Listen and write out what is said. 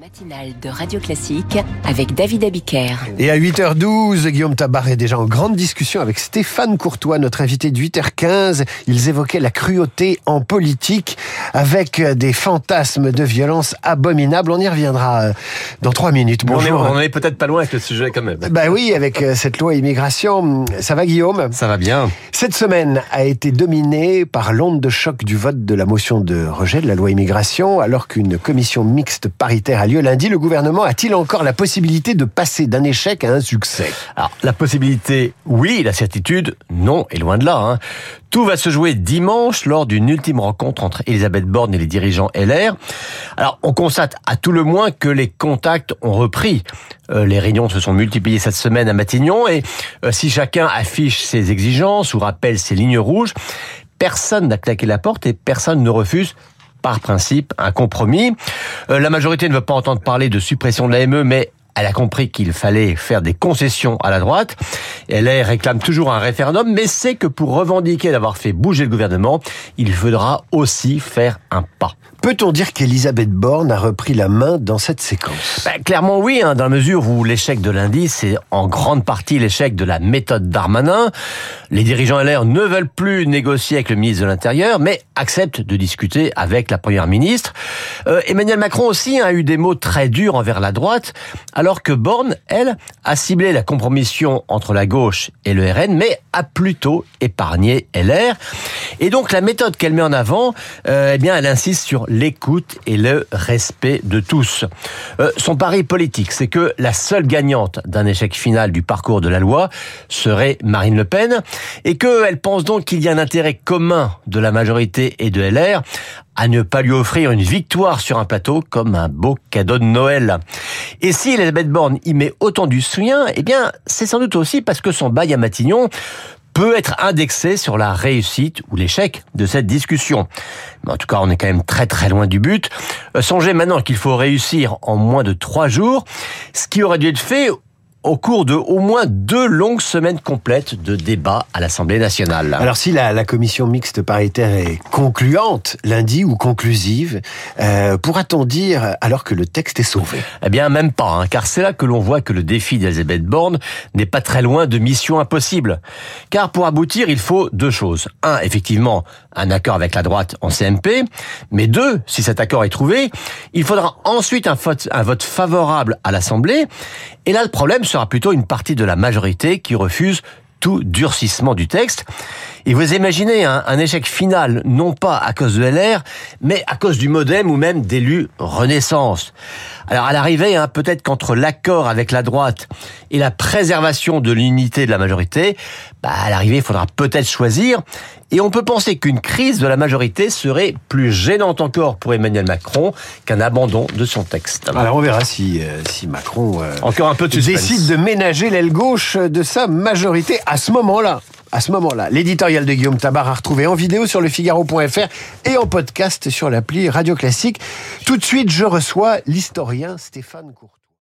matinale de Radio Classique avec David Abiker. Et à 8h12, Guillaume Tabar est déjà en grande discussion avec Stéphane Courtois, notre invité de 8h15. Ils évoquaient la cruauté en politique avec des fantasmes de violence abominables. On y reviendra euh, dans trois minutes. On est, Bonjour. on est peut-être pas loin avec le sujet quand même. Bah oui, avec euh, cette loi immigration. Ça va Guillaume? Ça va bien. Cette semaine a été dominée par l'onde de choc du vote de la motion de rejet de la loi immigration, alors qu'une commission mixte paritaire a lundi. Le gouvernement a-t-il encore la possibilité de passer d'un échec à un succès? Alors, la possibilité, oui, la certitude, non, et loin de là. hein. Tout va se jouer dimanche lors d'une ultime rencontre entre Elisabeth Borne et les dirigeants LR. Alors, on constate à tout le moins que les contacts ont repris. Euh, les réunions se sont multipliées cette semaine à Matignon et euh, si chacun affiche ses exigences ou rappelle ses lignes rouges, personne n'a claqué la porte et personne ne refuse par principe un compromis. Euh, la majorité ne veut pas entendre parler de suppression de l'AME, mais elle a compris qu'il fallait faire des concessions à la droite. Elle réclame toujours un référendum, mais sait que pour revendiquer d'avoir fait bouger le gouvernement, il faudra aussi faire un pas. Peut-on dire qu'Elisabeth Borne a repris la main dans cette séquence? Ben, clairement oui, hein, dans la mesure où l'échec de lundi, c'est en grande partie l'échec de la méthode Darmanin. Les dirigeants LR ne veulent plus négocier avec le ministre de l'Intérieur, mais acceptent de discuter avec la Première ministre. Euh, Emmanuel Macron aussi a eu des mots très durs envers la droite, alors que Borne, elle, a ciblé la compromission entre la gauche et le RN, mais a plutôt épargné LR. Et donc la méthode qu'elle met en avant, euh, eh bien, elle insiste sur l'écoute et le respect de tous. Euh, son pari politique, c'est que la seule gagnante d'un échec final du parcours de la loi serait Marine Le Pen, et qu'elle pense donc qu'il y a un intérêt commun de la majorité et de LR à ne pas lui offrir une victoire sur un plateau comme un beau cadeau de Noël. Et si Elisabeth Borne y met autant du soutien, eh bien, c'est sans doute aussi parce que son bail à Matignon peut être indexé sur la réussite ou l'échec de cette discussion. Mais en tout cas, on est quand même très très loin du but. Euh, songez maintenant qu'il faut réussir en moins de trois jours, ce qui aurait dû être fait au cours de au moins deux longues semaines complètes de débats à l'Assemblée nationale. Alors si la, la commission mixte paritaire est concluante lundi ou conclusive, euh, pourra-t-on dire alors que le texte est sauvé? Eh bien, même pas, hein, car c'est là que l'on voit que le défi d'Elisabeth Borne n'est pas très loin de mission impossible. Car pour aboutir, il faut deux choses. Un, effectivement, un accord avec la droite en CMP, mais deux, si cet accord est trouvé, il faudra ensuite un vote, un vote favorable à l'Assemblée, et là, le problème sera plutôt une partie de la majorité qui refuse tout durcissement du texte. Et vous imaginez un, un, échec final, non pas à cause de LR, mais à cause du modem ou même d'élus Renaissance. Alors à l'arrivée, hein, peut-être qu'entre l'accord avec la droite et la préservation de l'unité de la majorité, bah, à l'arrivée, il faudra peut-être choisir. Et on peut penser qu'une crise de la majorité serait plus gênante encore pour Emmanuel Macron qu'un abandon de son texte. Alors on verra si, euh, si Macron euh, encore un peu de décide de ménager l'aile gauche de sa majorité à ce moment-là. À ce moment-là, l'éditorial de Guillaume Tabar a retrouvé en vidéo sur le Figaro.fr et en podcast sur l'appli Radio Classique. Tout de suite, je reçois l'historien Stéphane Courtois.